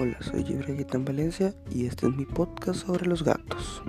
Hola, soy Gibraltar Valencia y este es mi podcast sobre los gatos.